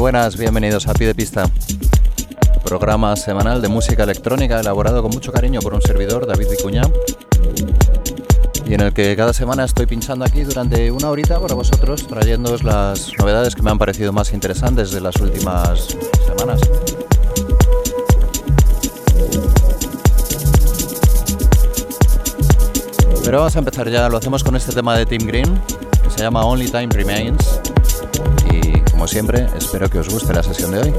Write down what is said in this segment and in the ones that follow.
buenas, bienvenidos a Pie de Pista, programa semanal de música electrónica elaborado con mucho cariño por un servidor, David Vicuña, y en el que cada semana estoy pinchando aquí durante una horita para vosotros, trayéndoos las novedades que me han parecido más interesantes de las últimas semanas. Pero vamos a empezar ya, lo hacemos con este tema de Tim Green, que se llama Only Time Remains. Como siempre, espero que os guste la sesión de hoy.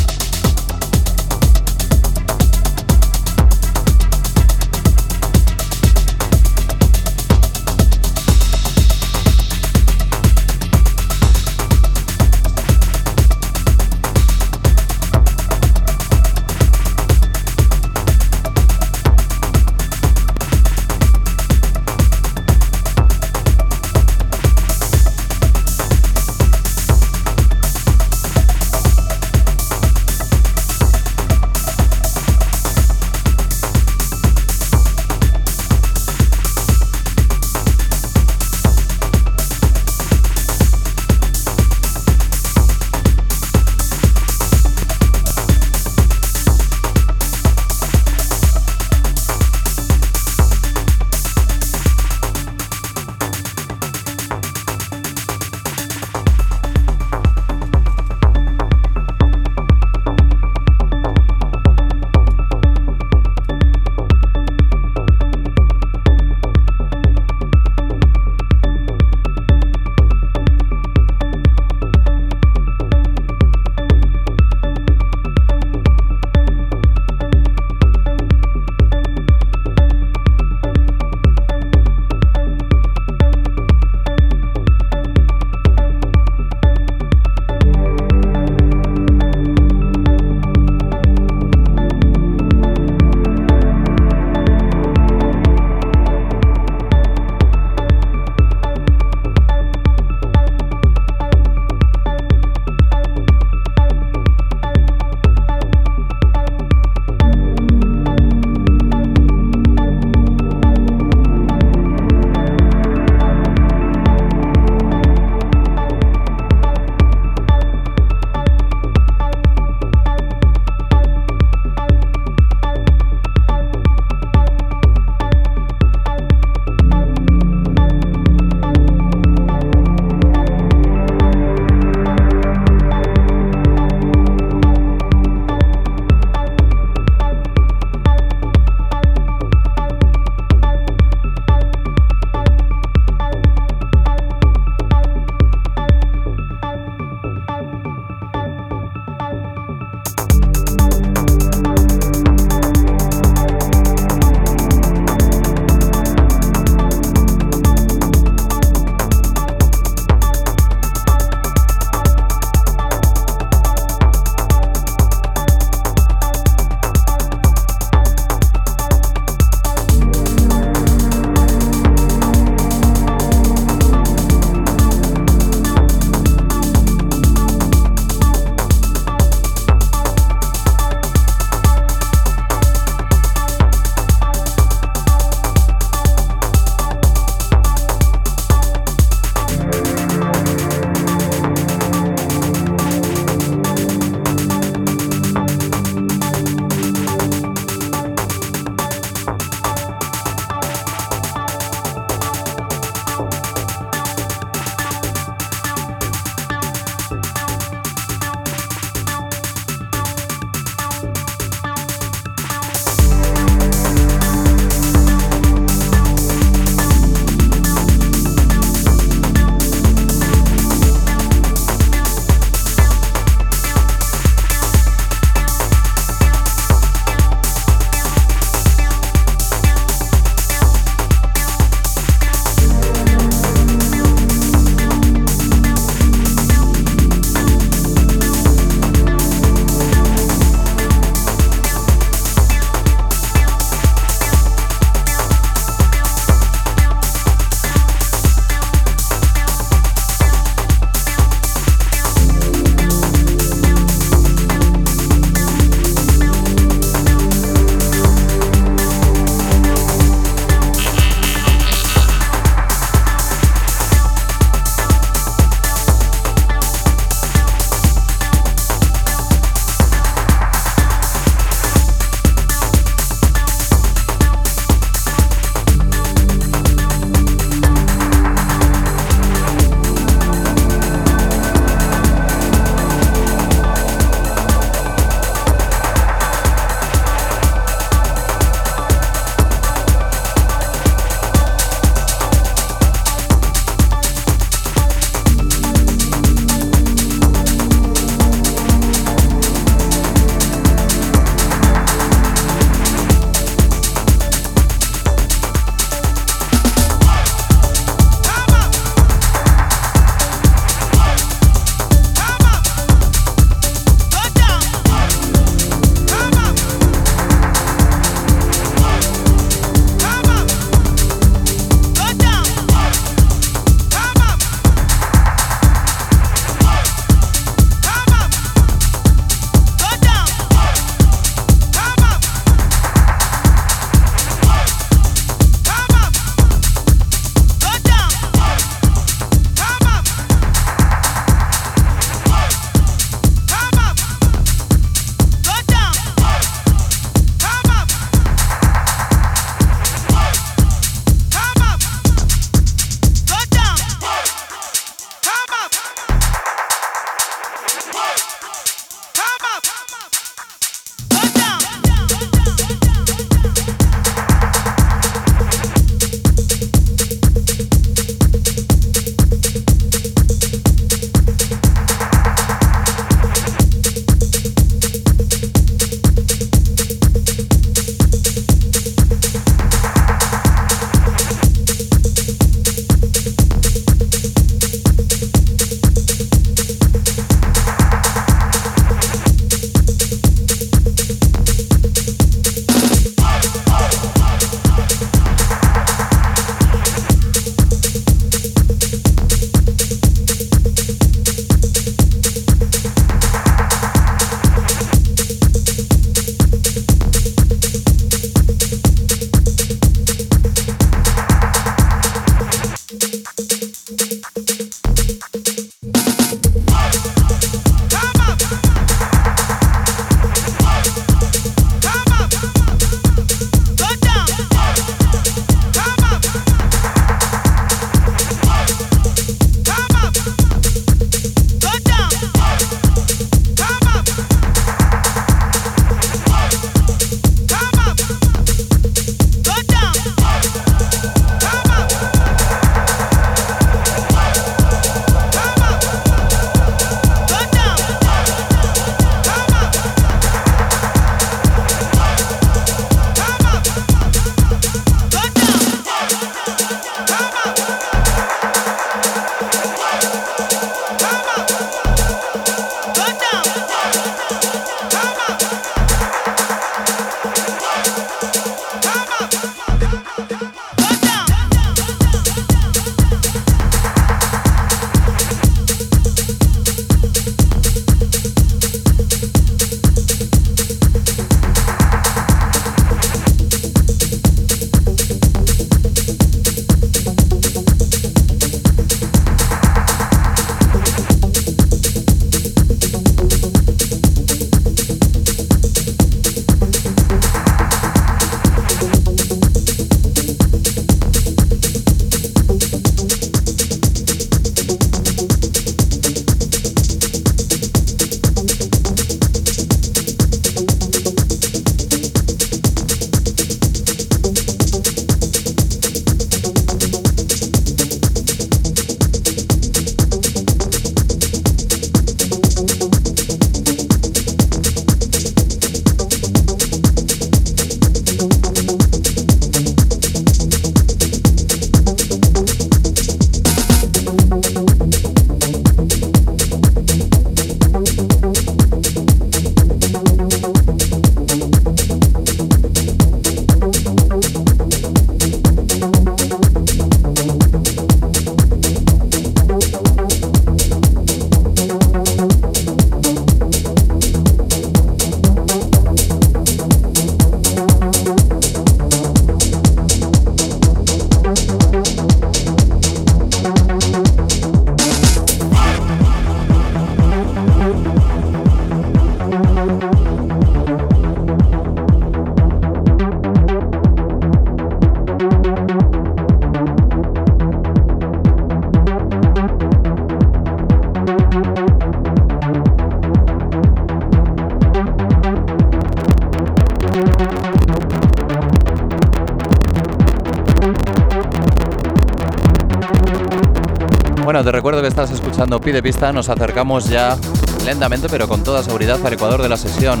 Escuchando Pide Pista, nos acercamos ya lentamente pero con toda seguridad al Ecuador de la sesión.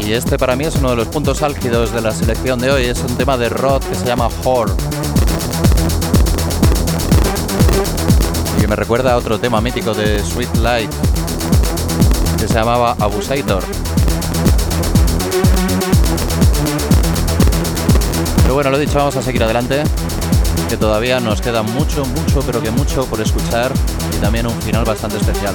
Y este para mí es uno de los puntos álgidos de la selección de hoy, es un tema de Rod que se llama Whore. Y que me recuerda a otro tema mítico de Sweet Light que se llamaba Abusator. Pero bueno, lo dicho, vamos a seguir adelante que todavía nos queda mucho, mucho, pero que mucho por escuchar y también un final bastante especial.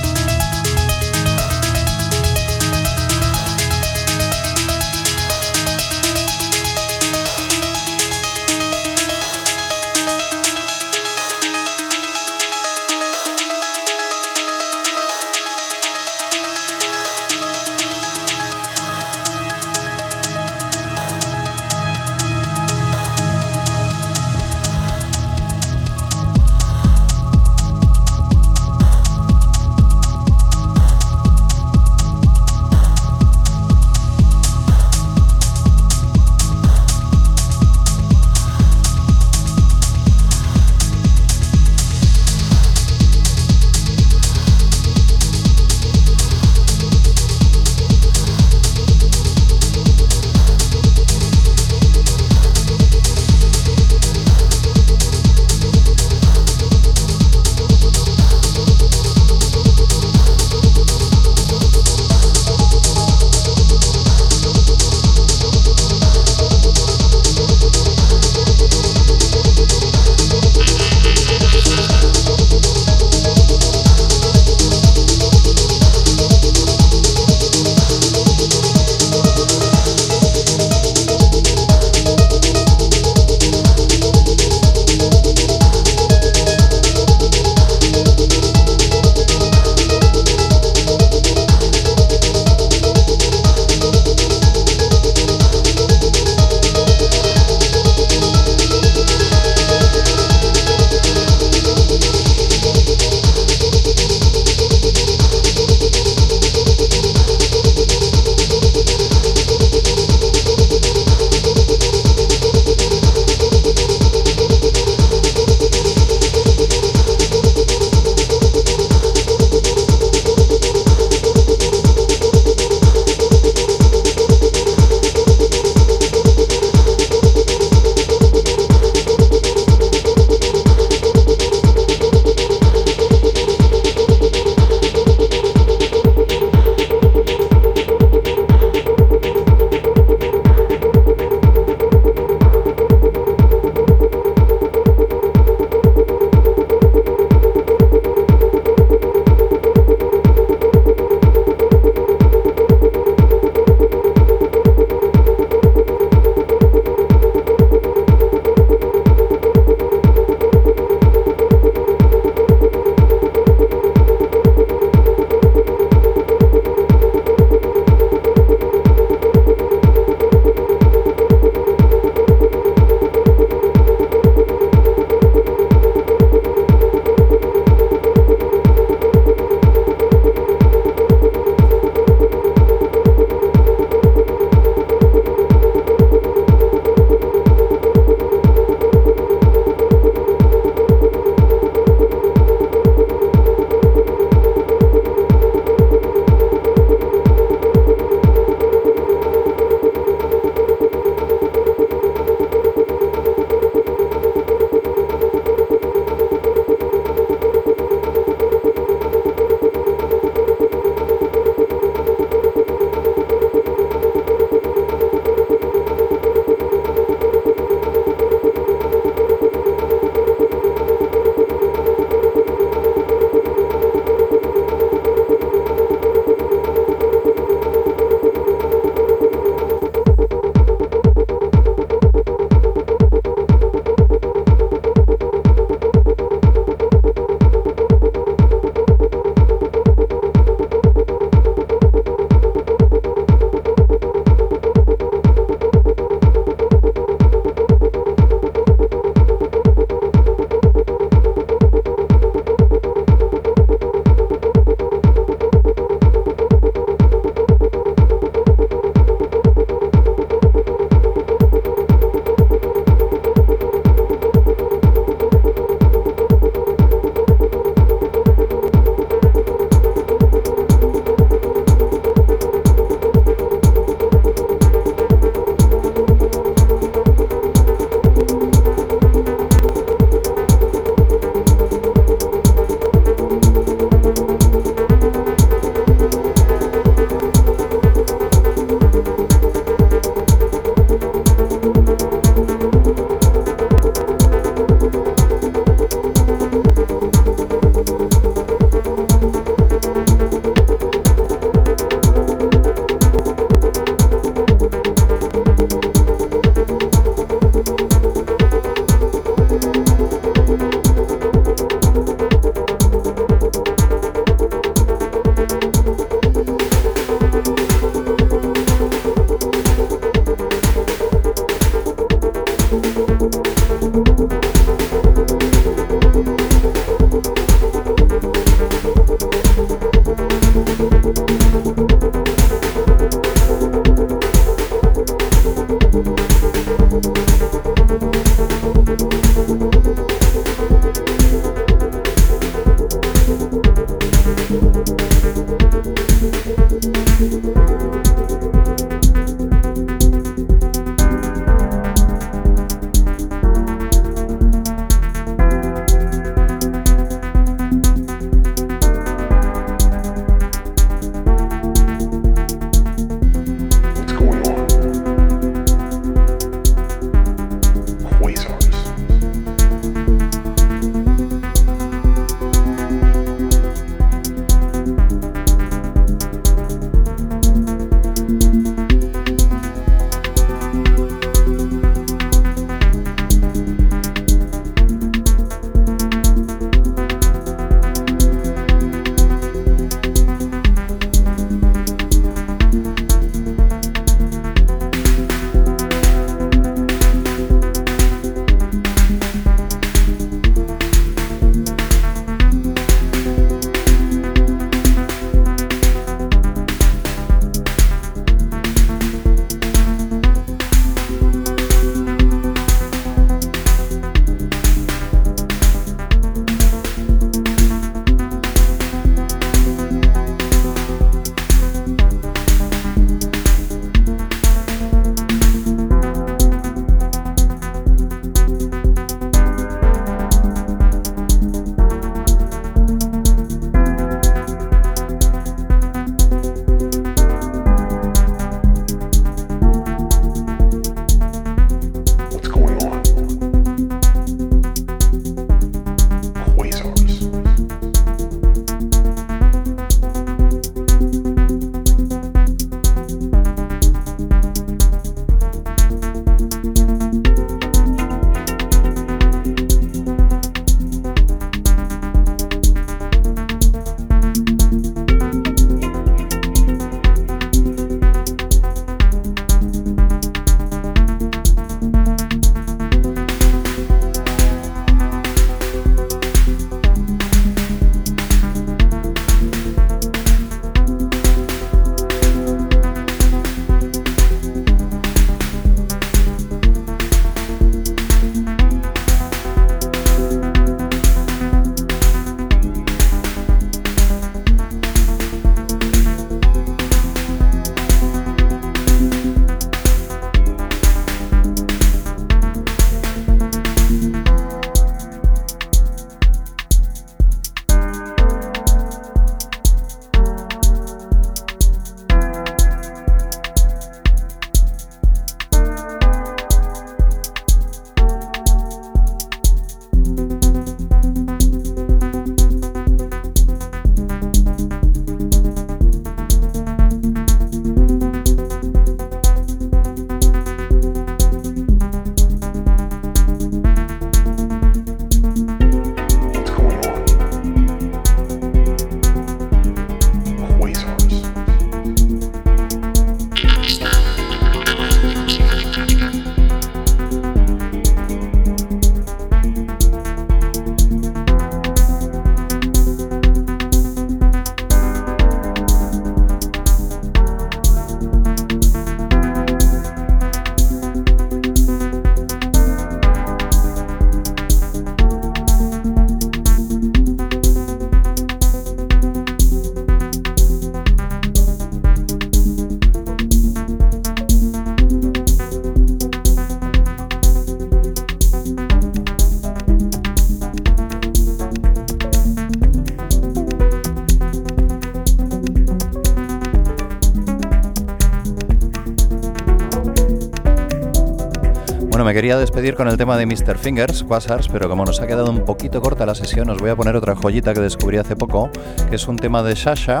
Quería despedir con el tema de Mr. Fingers, Quasars, pero como nos ha quedado un poquito corta la sesión, os voy a poner otra joyita que descubrí hace poco, que es un tema de Sasha,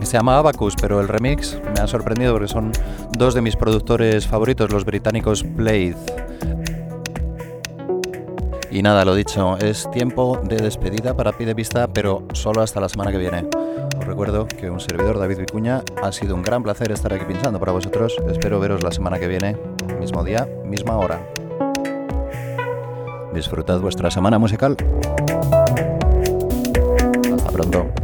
que se llama Abacus, pero el remix me ha sorprendido porque son dos de mis productores favoritos, los británicos Blade. Y nada, lo dicho, es tiempo de despedida para Pide Vista, pero solo hasta la semana que viene. Os recuerdo que un servidor, David Vicuña, ha sido un gran placer estar aquí pinchando para vosotros. Espero veros la semana que viene mismo día, misma hora. Disfrutad vuestra semana musical. Hasta pronto.